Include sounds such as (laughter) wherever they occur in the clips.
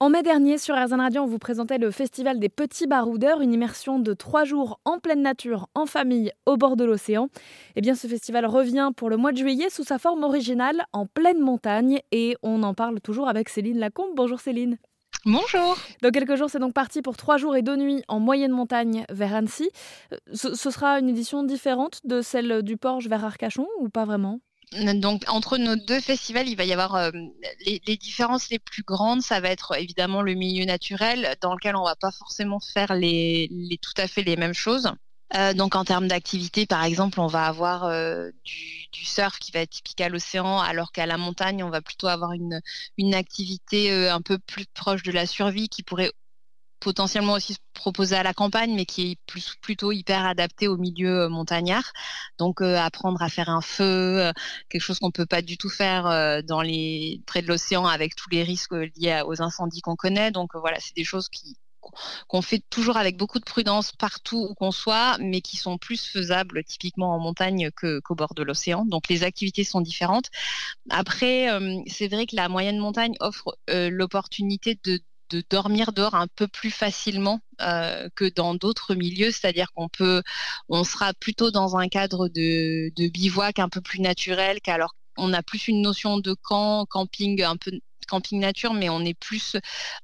En mai dernier, sur RZN Radio, on vous présentait le Festival des Petits Baroudeurs, une immersion de trois jours en pleine nature, en famille, au bord de l'océan. Eh bien, ce festival revient pour le mois de juillet sous sa forme originale, en pleine montagne, et on en parle toujours avec Céline Lacombe. Bonjour Céline. Bonjour. Dans quelques jours, c'est donc parti pour trois jours et deux nuits en moyenne montagne vers Annecy. Euh, ce, ce sera une édition différente de celle du Porche vers Arcachon ou pas vraiment? Donc entre nos deux festivals, il va y avoir euh, les, différences les plus grandes. Ça va être évidemment le milieu naturel dans lequel on va pas forcément faire les, tout à fait les mêmes choses. Euh, donc en termes d'activité, par exemple, on va avoir euh, du, surf qui va être typique à l'océan, alors qu'à la montagne, on va plutôt avoir une, activité un peu plus proche de la survie qui pourrait potentiellement aussi se proposer à la campagne, mais qui est plutôt hyper adapté au milieu euh, montagnard. Donc euh, apprendre à faire un feu, euh, quelque chose qu'on peut pas du tout faire dans les près de l'océan avec tous les risques liés aux incendies qu'on connaît. Donc voilà, c'est des choses qui qu'on fait toujours avec beaucoup de prudence partout où qu'on soit, mais qui sont plus faisables typiquement en montagne qu'au bord de l'océan. Donc les activités sont différentes. Après, c'est vrai que la moyenne montagne offre l'opportunité de de dormir dehors un peu plus facilement euh, que dans d'autres milieux, c'est-à-dire qu'on peut, on sera plutôt dans un cadre de, bivouac un peu plus naturel qu'alors on a plus une notion de camp, camping un peu camping nature, mais on est plus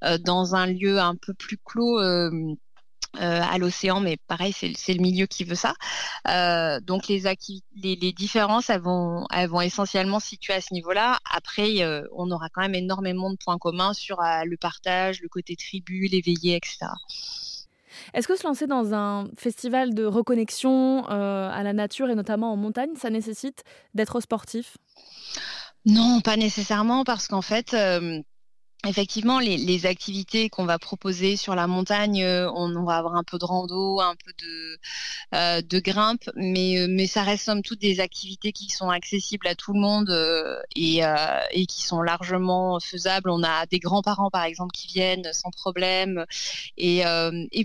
euh, dans un lieu un peu plus clos. Euh, euh, à l'océan, mais pareil, c'est le milieu qui veut ça. Euh, donc les, les, les, différences, elles vont, elles vont essentiellement se situer à ce niveau-là. Après, euh, on aura quand même énormément de points communs sur le partage, le côté tribu, les veillées, etc. Est-ce que se lancer dans un festival de reconnexion à la nature et notamment en montagne, ça nécessite d'être sportif? Non, pas nécessairement, parce qu'en fait, Effectivement, les, activités qu'on va proposer sur la montagne, euh, on, va avoir un peu de rando, un peu de, euh, grimpe, mais, euh, mais ça reste somme toute des activités qui sont accessibles à tout le monde et, qui sont largement faisables. On a des grands-parents, par exemple, qui viennent sans problème. Et,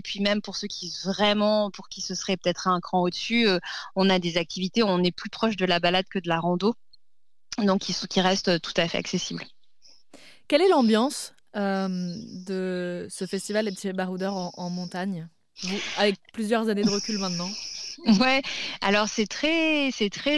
puis même pour ceux qui vraiment, pour qui ce serait peut-être un cran au-dessus, on a des activités on est plus proche de la balade que de la rando, donc qui restent tout à fait accessibles. Quelle est l'ambiance euh, de ce festival des petits baroudeurs en, montagne? Avec plusieurs années de recul maintenant. (laughs) Ouais, alors c'est très,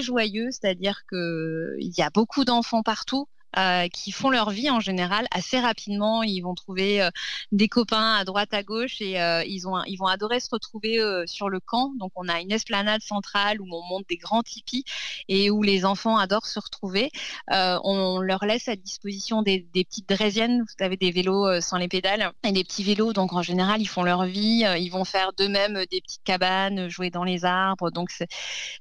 joyeux, c'est-à-dire que il y a beaucoup d'enfants partout euh, qui font leur vie en général assez rapidement. Ils vont trouver euh, des copains à droite, à gauche et euh, ils, ont, ils vont adorer se retrouver sur le camp. Donc on a une esplanade centrale où on monte des grands tipis et où les enfants adorent se retrouver. On leur laisse à disposition des, petites draisiennes. Vous avez des vélos sans les pédales et des petits vélos. Donc en général, ils font leur vie. ils vont faire d'eux-mêmes des petites cabanes, jouer dans les arbres. Donc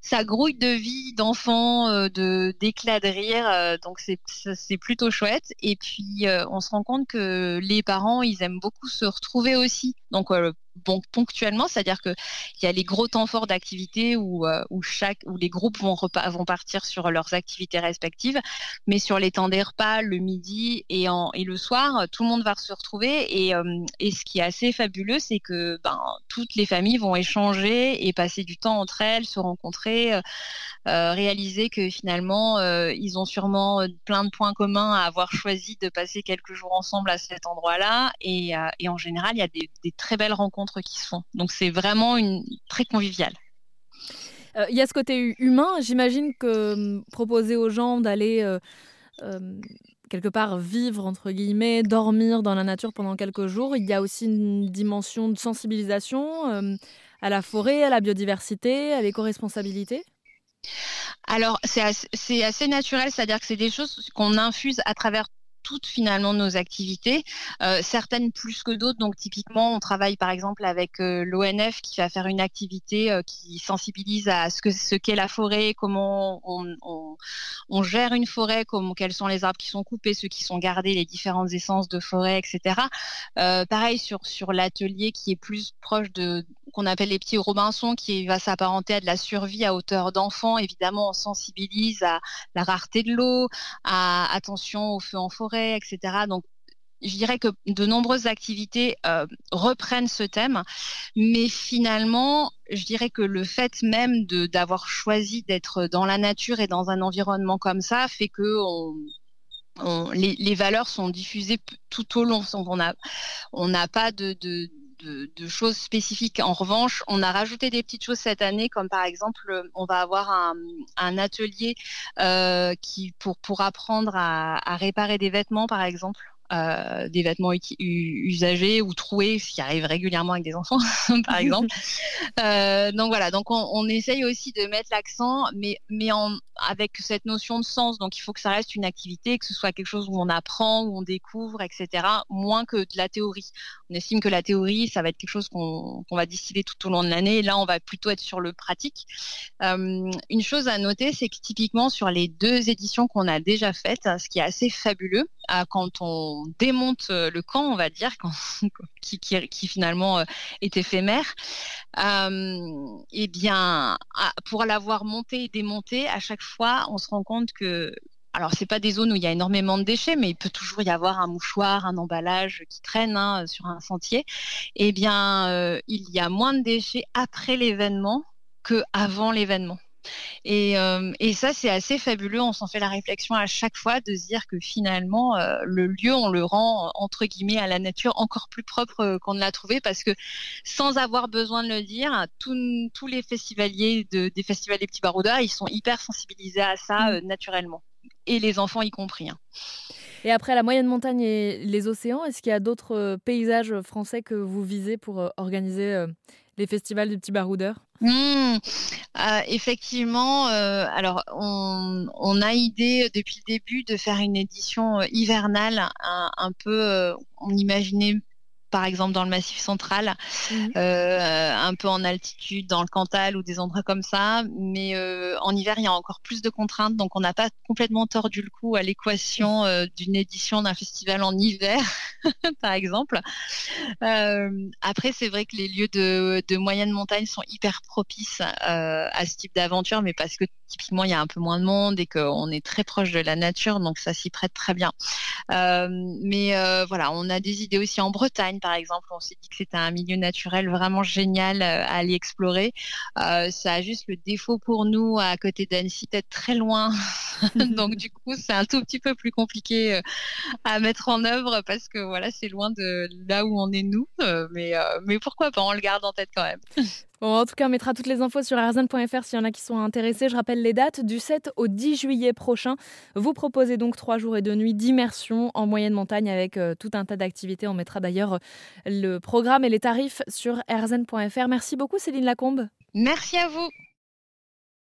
ça grouille de vie, d'enfants, de d'éclats de rire. donc c'est c'est plutôt chouette. Et puis, euh, on se rend compte que les parents, ils aiment beaucoup se retrouver aussi. Donc, euh, bon, ponctuellement, c'est-à-dire qu'il y a les gros temps forts d'activité où, euh, chaque, où les groupes vont, partir sur leurs activités respectives, mais sur les temps des repas, le midi et, en, et le soir, tout le monde va se retrouver. Et, euh, et ce qui est assez fabuleux, c'est que ben, toutes les familles vont échanger et passer du temps entre elles, se rencontrer, euh, réaliser que finalement, ils ont sûrement plein de points communs à avoir choisi de passer quelques jours ensemble à cet endroit-là. Et, et en général, il y a des très belles rencontres rencontres qui se font. Donc c'est vraiment une très convivial. Il euh, y a ce côté humain. J'imagine que hum, proposer aux gens d'aller euh, euh, quelque part vivre, entre guillemets, dormir dans la nature pendant quelques jours, il y a aussi une dimension de sensibilisation euh, à la forêt, à la biodiversité, à l'éco-responsabilité alors, c'est assez, assez, naturel, c'est-à-dire que c'est des choses qu'on infuse à travers toutes finalement nos activités, euh, certaines plus que d'autres. Donc typiquement, on travaille par exemple avec euh, l'ONF qui va faire une activité euh, qui sensibilise à ce que ce qu'est la forêt, comment on, on, gère une forêt, comment quels sont les arbres qui sont coupés, ceux qui sont gardés, les différentes essences de forêt, etc. Pareil sur sur l'atelier qui est plus proche de qu'on appelle les petits Robinson, qui va s'apparenter à de la survie à hauteur d'enfant. Évidemment, on sensibilise à la rareté de l'eau, à attention au feu en forêt etc. Donc, je dirais que de nombreuses activités euh, reprennent ce thème, mais finalement, je dirais que le fait même d'avoir choisi d'être dans la nature et dans un environnement comme ça fait que les, valeurs sont diffusées tout au long. On n'a pas de, choses spécifiques. En revanche, on a rajouté des petites choses cette année, comme par exemple, on va avoir un, atelier euh, qui pour, pour apprendre à, réparer des vêtements, par exemple. Euh, des vêtements usagés ou troués, ce qui arrive régulièrement avec des enfants, (laughs) par exemple. (laughs) Euh, donc voilà, donc on, essaye aussi de mettre l'accent, mais, mais en, avec cette notion de sens. Donc il faut que ça reste une activité, que ce soit quelque chose où on apprend, où on découvre, etc., moins que de la théorie. On estime que la théorie, ça va être quelque chose qu'on va distiller tout au long de l'année. Là, on va plutôt être sur le pratique. Euh, une chose à noter, c'est que typiquement sur les deux éditions qu'on a déjà faites, ce qui est assez fabuleux, quand on démonte euh, le camp, on va dire, (laughs) qui, finalement euh, est éphémère, euh, eh bien, pour l'avoir monté et démonté, à chaque fois, on se rend compte que alors, c'est pas des zones où il y a énormément de déchets, mais il peut toujours y avoir un mouchoir, un emballage qui traîne hein, sur un sentier. Eh bien, il y a moins de déchets après l'événement que avant l'événement. Euh, et, ça, c'est assez fabuleux. On s'en fait la réflexion à chaque fois de se dire que finalement, euh, le lieu, on le rend, entre guillemets, à la nature encore plus propre euh, qu'on ne l'a trouvé parce que sans avoir besoin de le dire, tous les festivaliers des festivals des petits baroudeurs, ils sont hyper sensibilisés à ça mmh. naturellement. Et les enfants y compris. Hein. Et après la moyenne montagne et les océans, est-ce qu'il y a d'autres paysages français que vous visez pour organiser les festivals du petit baroudeur mmh. euh, Effectivement, euh, alors on, a idée depuis le début de faire une édition euh, hivernale, un, peu, on imaginait par exemple dans le Massif central, mmh. euh, un peu en altitude, dans le Cantal ou des endroits comme ça. Mais euh, en hiver, il y a encore plus de contraintes, donc on n'a pas complètement tordu le cou à l'équation euh, d'une édition d'un festival en hiver, (laughs) par exemple. après, c'est vrai que les lieux de, de, moyenne montagne sont hyper propices à ce type d'aventure, mais parce que typiquement, il y a un peu moins de monde et qu'on est très proche de la nature, donc ça s'y prête très bien. mais voilà, on a des idées aussi en Bretagne par exemple, on s'est dit que c'était un milieu naturel vraiment génial euh, à aller explorer. Euh, ça a juste le défaut pour nous, à côté d'Annecy, d'être très loin. (laughs) Donc du coup, c'est un tout petit peu plus compliqué euh, à mettre en œuvre parce que voilà, c'est loin de là où on est nous. mais, mais pourquoi pas, on le garde en tête quand même. (laughs) en tout cas, on mettra toutes les infos sur arzan.fr s'il y en a qui sont intéressés. Je rappelle les dates du 7 au 10 juillet prochain. Vous proposez donc trois jours et deux nuits d'immersion en moyenne montagne avec euh, tout un tas d'activités. On mettra d'ailleurs le programme et les tarifs sur arzan.fr. Merci beaucoup Céline Lacombe. Merci à vous.